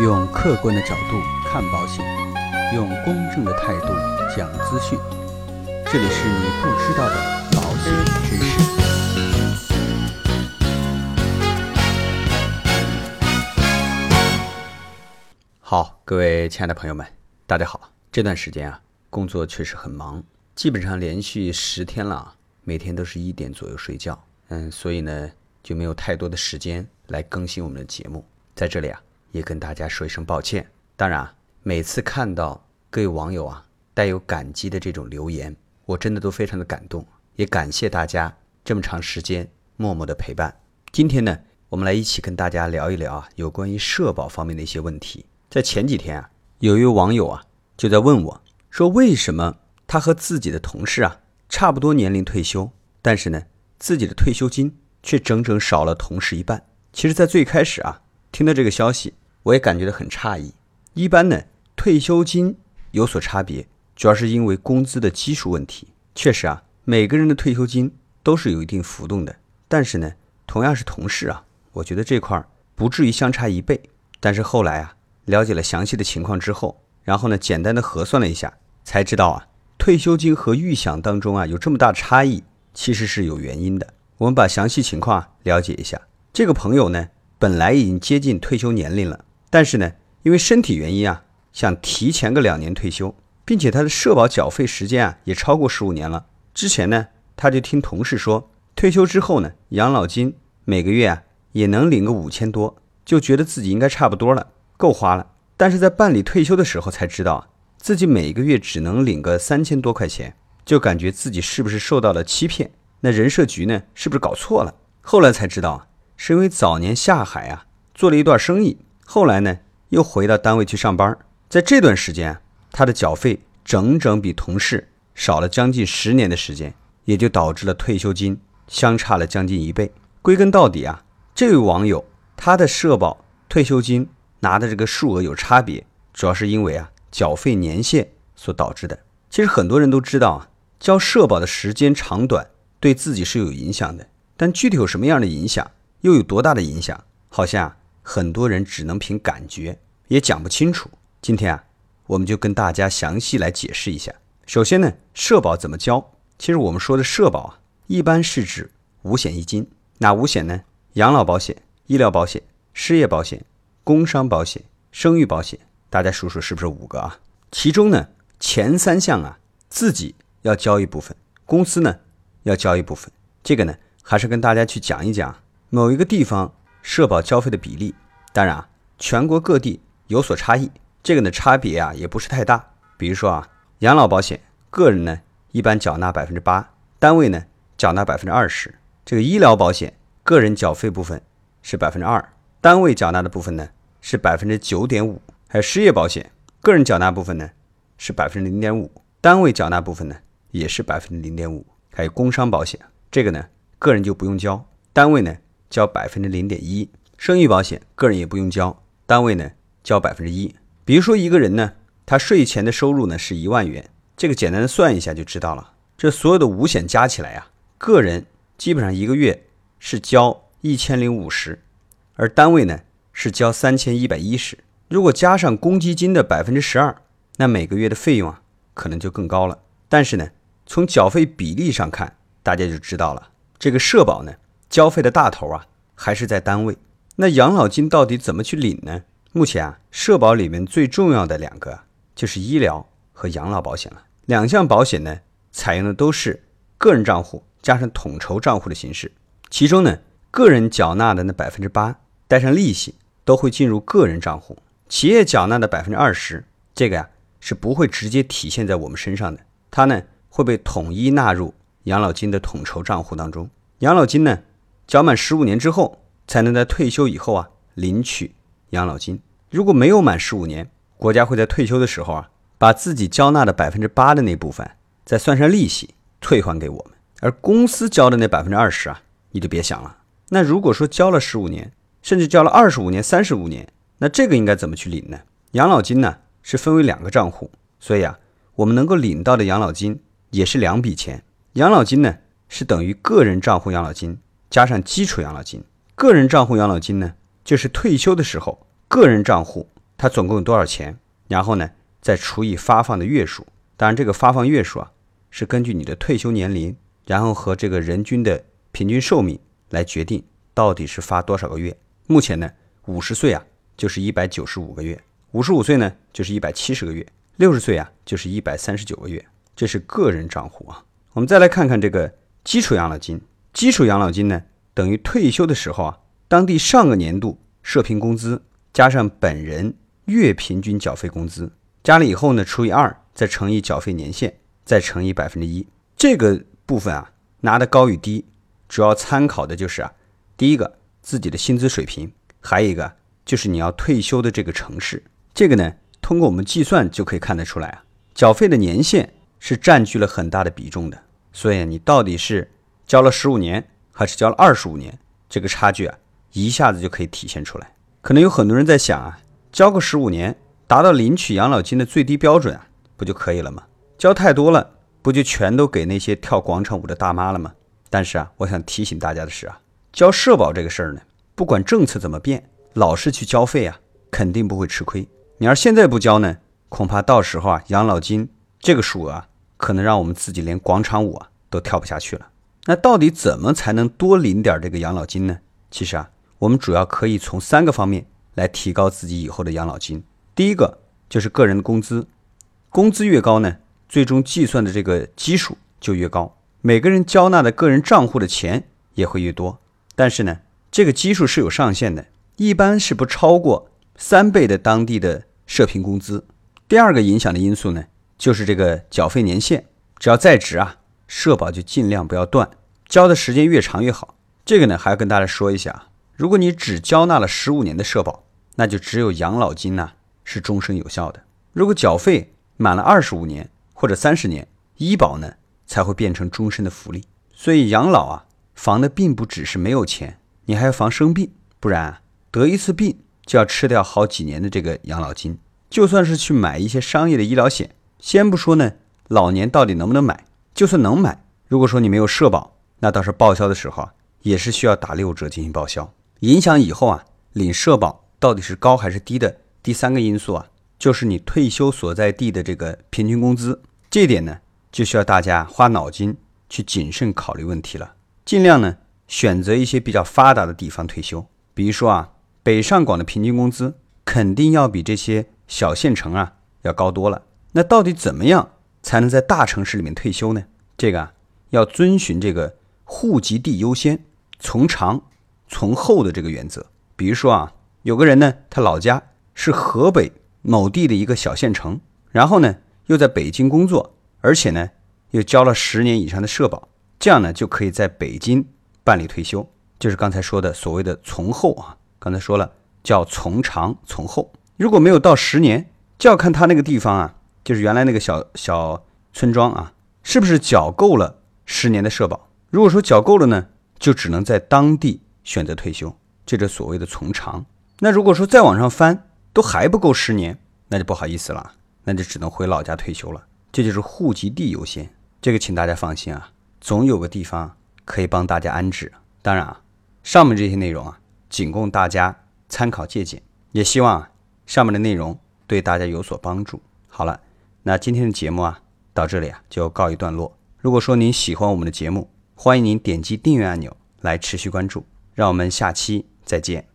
用客观的角度看保险，用公正的态度讲资讯。这里是你不知道的保险知识。好，各位亲爱的朋友们，大家好。这段时间啊，工作确实很忙，基本上连续十天了，每天都是一点左右睡觉。嗯，所以呢，就没有太多的时间来更新我们的节目。在这里啊，也跟大家说一声抱歉。当然啊，每次看到各位网友啊带有感激的这种留言，我真的都非常的感动，也感谢大家这么长时间默默的陪伴。今天呢，我们来一起跟大家聊一聊啊，有关于社保方面的一些问题。在前几天啊，有一位网友啊就在问我，说为什么他和自己的同事啊差不多年龄退休，但是呢，自己的退休金却整整少了同事一半。其实，在最开始啊，听到这个消息，我也感觉到很诧异。一般呢，退休金有所差别，主要是因为工资的基数问题。确实啊，每个人的退休金都是有一定浮动的。但是呢，同样是同事啊，我觉得这块儿不至于相差一倍。但是后来啊，了解了详细的情况之后，然后呢，简单的核算了一下，才知道啊，退休金和预想当中啊有这么大差异，其实是有原因的。我们把详细情况了解一下。这个朋友呢，本来已经接近退休年龄了，但是呢，因为身体原因啊，想提前个两年退休，并且他的社保缴费时间啊也超过十五年了。之前呢，他就听同事说，退休之后呢，养老金每个月啊也能领个五千多，就觉得自己应该差不多了，够花了。但是在办理退休的时候才知道啊，自己每个月只能领个三千多块钱，就感觉自己是不是受到了欺骗？那人社局呢，是不是搞错了？后来才知道啊。是因为早年下海啊，做了一段生意，后来呢又回到单位去上班，在这段时间，他的缴费整整比同事少了将近十年的时间，也就导致了退休金相差了将近一倍。归根到底啊，这位网友他的社保退休金拿的这个数额有差别，主要是因为啊缴费年限所导致的。其实很多人都知道啊，交社保的时间长短对自己是有影响的，但具体有什么样的影响？又有多大的影响？好像很多人只能凭感觉，也讲不清楚。今天啊，我们就跟大家详细来解释一下。首先呢，社保怎么交？其实我们说的社保啊，一般是指五险一金。哪五险呢？养老保险、医疗保险、失业保险、工伤保险、生育保险。大家数数是不是五个啊？其中呢，前三项啊，自己要交一部分，公司呢要交一部分。这个呢，还是跟大家去讲一讲。某一个地方社保交费的比例，当然啊，全国各地有所差异。这个呢，差别啊也不是太大。比如说啊，养老保险，个人呢一般缴纳百分之八，单位呢缴纳百分之二十。这个医疗保险，个人缴费部分是百分之二，单位缴纳的部分呢是百分之九点五。还有失业保险，个人缴纳部分呢是百分之零点五，单位缴纳部分呢也是百分之零点五。还有工伤保险，这个呢个人就不用交，单位呢。交百分之零点一，生育保险个人也不用交，单位呢交百分之一。比如说一个人呢，他税前的收入呢是一万元，这个简单的算一下就知道了。这所有的五险加起来啊，个人基本上一个月是交一千零五十，而单位呢是交三千一百一十。如果加上公积金的百分之十二，那每个月的费用啊可能就更高了。但是呢，从缴费比例上看，大家就知道了，这个社保呢。交费的大头啊，还是在单位。那养老金到底怎么去领呢？目前啊，社保里面最重要的两个就是医疗和养老保险了。两项保险呢，采用的都是个人账户加上统筹账户的形式。其中呢，个人缴纳的那百分之八带上利息都会进入个人账户，企业缴纳的百分之二十，这个呀是不会直接体现在我们身上的，它呢会被统一纳入养老金的统筹账户当中。养老金呢？缴满十五年之后，才能在退休以后啊领取养老金。如果没有满十五年，国家会在退休的时候啊，把自己交纳的百分之八的那部分再算上利息退还给我们。而公司交的那百分之二十啊，你就别想了。那如果说交了十五年，甚至交了二十五年、三十五年，那这个应该怎么去领呢？养老金呢是分为两个账户，所以啊，我们能够领到的养老金也是两笔钱。养老金呢是等于个人账户养老金。加上基础养老金，个人账户养老金呢，就是退休的时候个人账户它总共有多少钱，然后呢再除以发放的月数。当然，这个发放月数啊是根据你的退休年龄，然后和这个人均的平均寿命来决定到底是发多少个月。目前呢，五十岁啊就是一百九十五个月，五十五岁呢就是一百七十个月，六十岁啊就是一百三十九个月。这是个人账户啊。我们再来看看这个基础养老金。基础养老金呢，等于退休的时候啊，当地上个年度社平工资加上本人月平均缴费工资，加了以后呢，除以二，再乘以缴费年限，再乘以百分之一。这个部分啊，拿的高与低，主要参考的就是啊，第一个自己的薪资水平，还有一个就是你要退休的这个城市。这个呢，通过我们计算就可以看得出来啊，缴费的年限是占据了很大的比重的。所以你到底是。交了十五年还是交了二十五年，这个差距啊，一下子就可以体现出来。可能有很多人在想啊，交个十五年，达到领取养老金的最低标准啊，不就可以了吗？交太多了，不就全都给那些跳广场舞的大妈了吗？但是啊，我想提醒大家的是啊，交社保这个事儿呢，不管政策怎么变，老是去交费啊，肯定不会吃亏。你要现在不交呢，恐怕到时候啊，养老金这个数额啊可能让我们自己连广场舞啊都跳不下去了。那到底怎么才能多领点这个养老金呢？其实啊，我们主要可以从三个方面来提高自己以后的养老金。第一个就是个人的工资，工资越高呢，最终计算的这个基数就越高，每个人交纳的个人账户的钱也会越多。但是呢，这个基数是有上限的，一般是不超过三倍的当地的社平工资。第二个影响的因素呢，就是这个缴费年限，只要在职啊。社保就尽量不要断，交的时间越长越好。这个呢，还要跟大家说一下如果你只交纳了十五年的社保，那就只有养老金呢是终身有效的。如果缴费满了二十五年或者三十年，医保呢才会变成终身的福利。所以养老啊，防的并不只是没有钱，你还要防生病，不然啊得一次病就要吃掉好几年的这个养老金。就算是去买一些商业的医疗险，先不说呢，老年到底能不能买？就算能买，如果说你没有社保，那到时报销的时候啊，也是需要打六折进行报销。影响以后啊领社保到底是高还是低的第三个因素啊，就是你退休所在地的这个平均工资。这点呢，就需要大家花脑筋去谨慎考虑问题了。尽量呢选择一些比较发达的地方退休，比如说啊，北上广的平均工资肯定要比这些小县城啊要高多了。那到底怎么样？才能在大城市里面退休呢？这个啊，要遵循这个户籍地优先、从长从厚的这个原则。比如说啊，有个人呢，他老家是河北某地的一个小县城，然后呢又在北京工作，而且呢又交了十年以上的社保，这样呢就可以在北京办理退休，就是刚才说的所谓的从厚啊。刚才说了叫从长从厚，如果没有到十年，就要看他那个地方啊。就是原来那个小小村庄啊，是不是缴够了十年的社保？如果说缴够了呢，就只能在当地选择退休，这是所谓的从长。那如果说再往上翻都还不够十年，那就不好意思了，那就只能回老家退休了。这就是户籍地优先，这个请大家放心啊，总有个地方可以帮大家安置。当然啊，上面这些内容啊，仅供大家参考借鉴，也希望上面的内容对大家有所帮助。好了。那今天的节目啊，到这里啊就告一段落。如果说您喜欢我们的节目，欢迎您点击订阅按钮来持续关注。让我们下期再见。